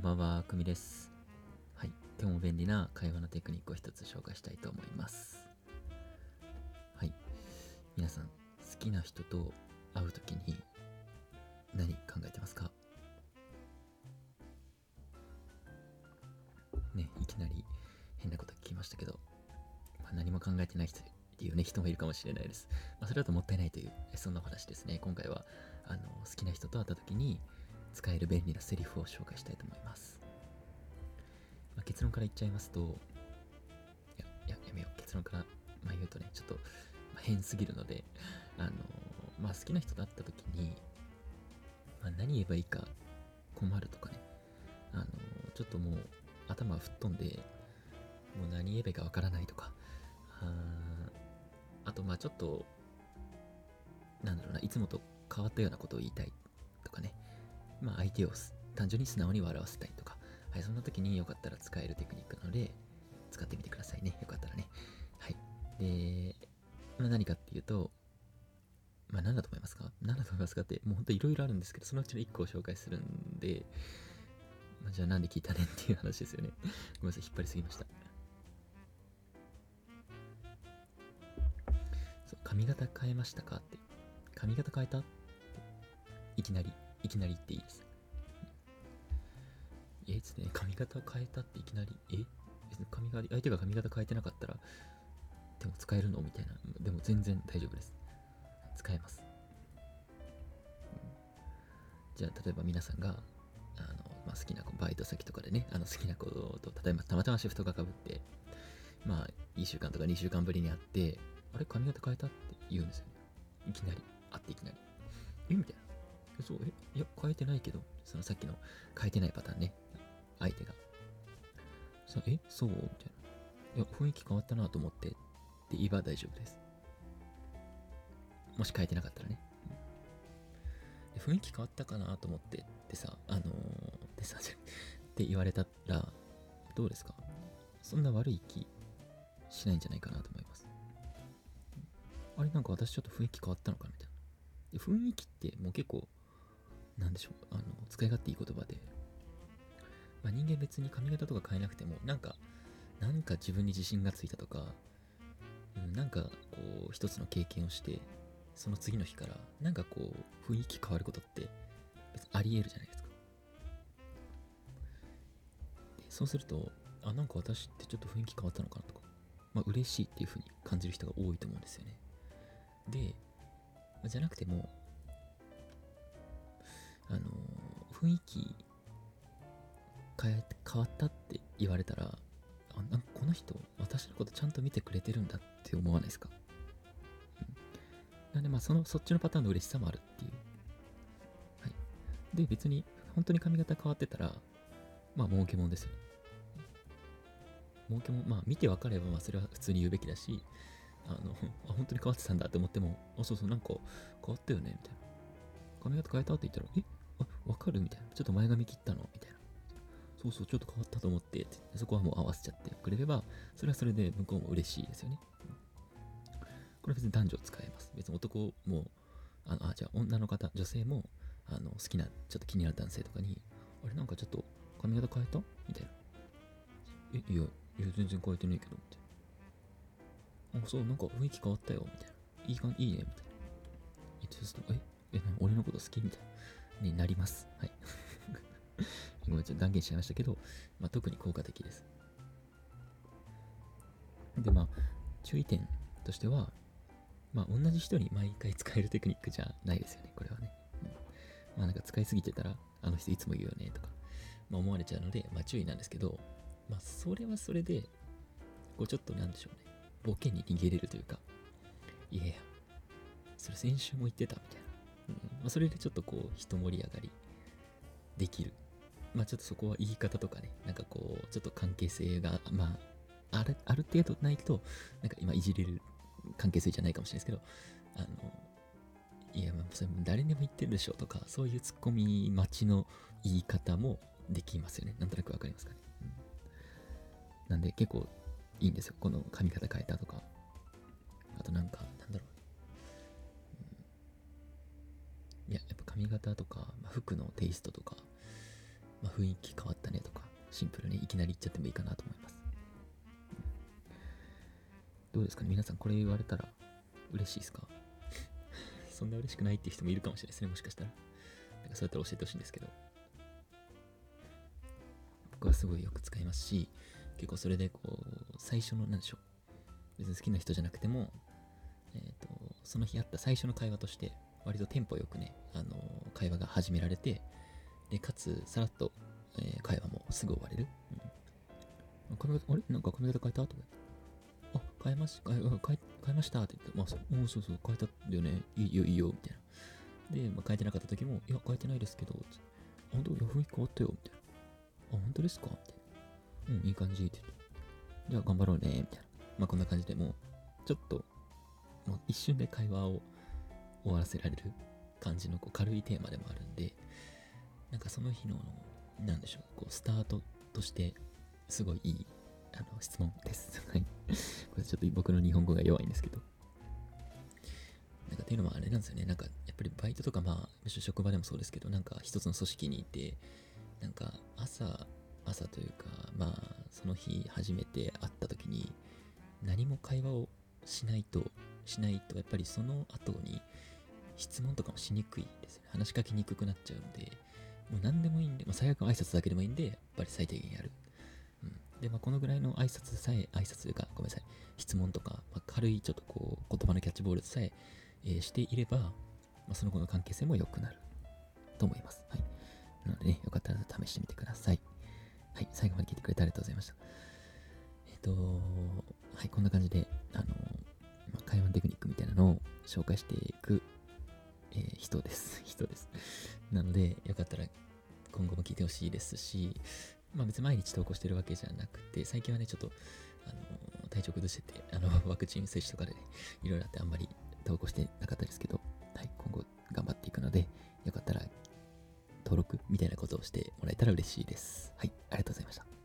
こんばんは、くみです。はい、今日も便利な会話のテクニックを一つ紹介したいと思います。はい、皆さん、好きな人と会うときに何考えてますか？ね、いきなり変なこと聞きましたけど、まあ、何も考えてない人っていうね、人もいるかもしれないです。まあ、それだともったいないという、そんなお話ですね。今回は、あの、好きな人と会った時に、使える便利なセリフを紹介したいと思います。まあ、結論から言っちゃいますと、いや、いや、やめよう。結論から、まあ、言うとね、ちょっと、ま、変すぎるので、あの、まあ、好きな人と会った時に、まあ、何言えばいいか困るとかね、あの、ちょっともう頭吹っ飛んで、もう何言えばいいかわからないとか、ああと、まあちょっと、なんだろうな、いつもと変わったようなことを言いたい、まあ相手を単純に素直に笑わせたいとか、はい、そんな時によかったら使えるテクニックなので、使ってみてくださいね。よかったらね。はい。で、まあ、何かっていうと、まあ何だと思いますか？何だと思いますかって、もうほんといろいろあるんですけど、そのうちの1個を紹介するんで、まあ、じゃあなんで聞いたねっていう話ですよね。ごめんなさい、引っ張りすぎました。そう髪型変えましたかって。髪型変えた？いきなり、いきなり言っていいです。え、ですね、髪型変えたっていきなり、え髪型、相手が髪型変えてなかったら、でも使えるのみたいな。でも全然大丈夫です。使えます。じゃあ、例えば皆さんが、あの、まあ、好きな子、バイト先とかでね、あの好きな子と、例えばたまたまシフトがかぶって、まあ、1週間とか2週間ぶりに会って、あれ、髪型変えたって言うんですよ、ねいきなり。会っていきなり。えみたいな。そう、えいや、変えてないけど、そのさっきの変えてないパターンね。相手が。さえそう？みたいな。いや、雰囲気変わったなと思ってって言えば大丈夫です。もし変えてなかったらね。で雰囲気変わったかなと思ってってさ、あのー、でさ、って言われたら、どうですか？そんな悪い気しないんじゃないかなと思います。あれなんか私ちょっと雰囲気変わったのかみたいな。雰囲気ってもう結構、なんでしょう、あの、使い勝手いい言葉で、まあ、人間別に髪型とか変えなくても、なんか、なんか自分に自信がついたとか、うん、なんかこう、一つの経験をして、その次の日から、なんかこう、雰囲気変わることって別にあり得るじゃないですか。でそうすると、あ、なんか私ってちょっと雰囲気変わったのかなとか、まあ嬉しいっていう風に感じる人が多いと思うんですよね。で、じゃなくても、あの雰囲気変え変わったって言われたら、あなんかこの人、私のことちゃんと見てくれてるんだって思わないですか、うん、なんでまあその、そっちのパターンの嬉しさもあるっていう。はい。で、別に、本当に髪型変わってたら、まあ、儲けもんですよね。儲けも、まあ、見て分かれば、まあ、それは普通に言うべきだし、あの、あ、本当に変わってたんだって思っても、あ、そうそう、なんか変わったよね、みたいな。髪型変えたって言ったら、え、わかるみたいな。ちょっと前髪切ったの？みたいな。そうそう、ちょっと変わったと思って、そこはもう合わせちゃってくれれば、それはそれで向こうも嬉しいですよね。これは別に男女使えます。別に男も、あの、あ、じゃあ女の方、女性も、あの、好きな、ちょっと気になる男性とかに、あれなんかちょっと髪型変えた？みたいな。え、いや、いや、全然変えてないけど、みたいな。あ、そう、なんか雰囲気変わったよ、みたいな。いいかいいね、みたいな。言ってすと、え、え、俺のこと好き？みたいな。になります。はい。ごめん、ちょっと断言しちゃいましたけど、まあ、特に効果的です。で、まあ、注意点としては、まあ、同じ人に毎回使えるテクニックじゃないですよね、これはね。うん、まあ、なんか使いすぎてたら、あの人いつも言うよね、とか、まあ、思われちゃうので、まあ、注意なんですけど、まあ、それはそれで、こう、ちょっとなんでしょうね、ボケに逃げれるというか、いやいや、それ先週も言ってた、みたいな。まあ、それでちょっとこう、一盛り上がりできるまあちょっとそこは言い方とかね、なんかこう、ちょっと関係性が、まあ、ある、ある程度ないと、なんか今いじれる関係性じゃないかもしれないですけど、あの、いや、まあ、それ誰にも言ってるでしょとか、そういうツッコミ待ちの言い方もできますよね。なんとなくわかりますかね。うん、なんで結構いいんですよ。この髪型変えたとか。あとなんか、髪型とか、まあ、服のテイストとか、まあ、雰囲気変わったねとか、シンプルにいきなり言っちゃってもいいかなと思います。どうですか？ね皆さんこれ言われたら嬉しいですか？そんな嬉しくないっていう人もいるかもしれないですね、もしかしたら。なんかそうやったら教えてほしいんですけど。僕はすごいよく使いますし、結構それでこう、最初の、なんでしょう。別に好きな人じゃなくても、えっ、と、その日あった最初の会話として、割とテンポよくね、あの会話が始められて、で、かつ、さらっと、えー会話もすぐ終われる。うん、髪、あれ？なんか髪型変えた？とかあ、変えまし、変え変え変えましたって言って、まあ、そうおそうそう、変えたんだよね。いいよ、いいよ、みたいな。で、まあ、変えてなかった時も、いや、変えてないですけど、本当、いや、雰囲気変わったよ、みたいな。あ、本当ですか？みたいな。うん、いい感じ、って言って。じゃあ、頑張ろうね、みたいな。まあ、こんな感じでもう、ちょっと、もう一瞬で会話を終わらせられる感じのこう軽いテーマでもあるんで、なんかその日の、なんでしょう、こう、スタートとして、すごいいい、あの、質問です。はい。これちょっと僕の日本語が弱いんですけど。なんかっていうのもあれなんですよね。なんかやっぱりバイトとかまあ、むしろ職場でもそうですけど、なんか一つの組織にいて、なんか朝、朝というか、まあ、その日初めて会った時に、何も会話をしないと、しないと、やっぱりその後に質問とかもしにくいですね。話しかけにくくなっちゃうんで、もう何でもいいんで、まあ、最悪の挨拶だけでもいいんで、やっぱり最低限やる。うん、で、まあ、このぐらいの挨拶さえ、挨拶というか、ごめんなさい、質問とか、まあ、軽いちょっとこう、言葉のキャッチボールさええーしていれば、まあ、その後の関係性も良くなると思います。はい。なのでね、よかったら試してみてください。はい、最後まで聞いてくれてありがとうございました。えっ、と、はい、こんな感じで、あの、まあ会話のテクニックみたいなのを紹介していく、えー人です。人です。なので、よかったら今後も聞いてほしいですし、まあ別に毎日投稿してるわけじゃなくて、最近はね、ちょっと、あの、体調崩してて、あの、ワクチン接種とかで、ね、いろいろあってあんまり投稿してなかったですけど、はい、今後頑張っていくので、よかったら登録みたいなことをしてもらえたら嬉しいです。はい、ありがとうございました。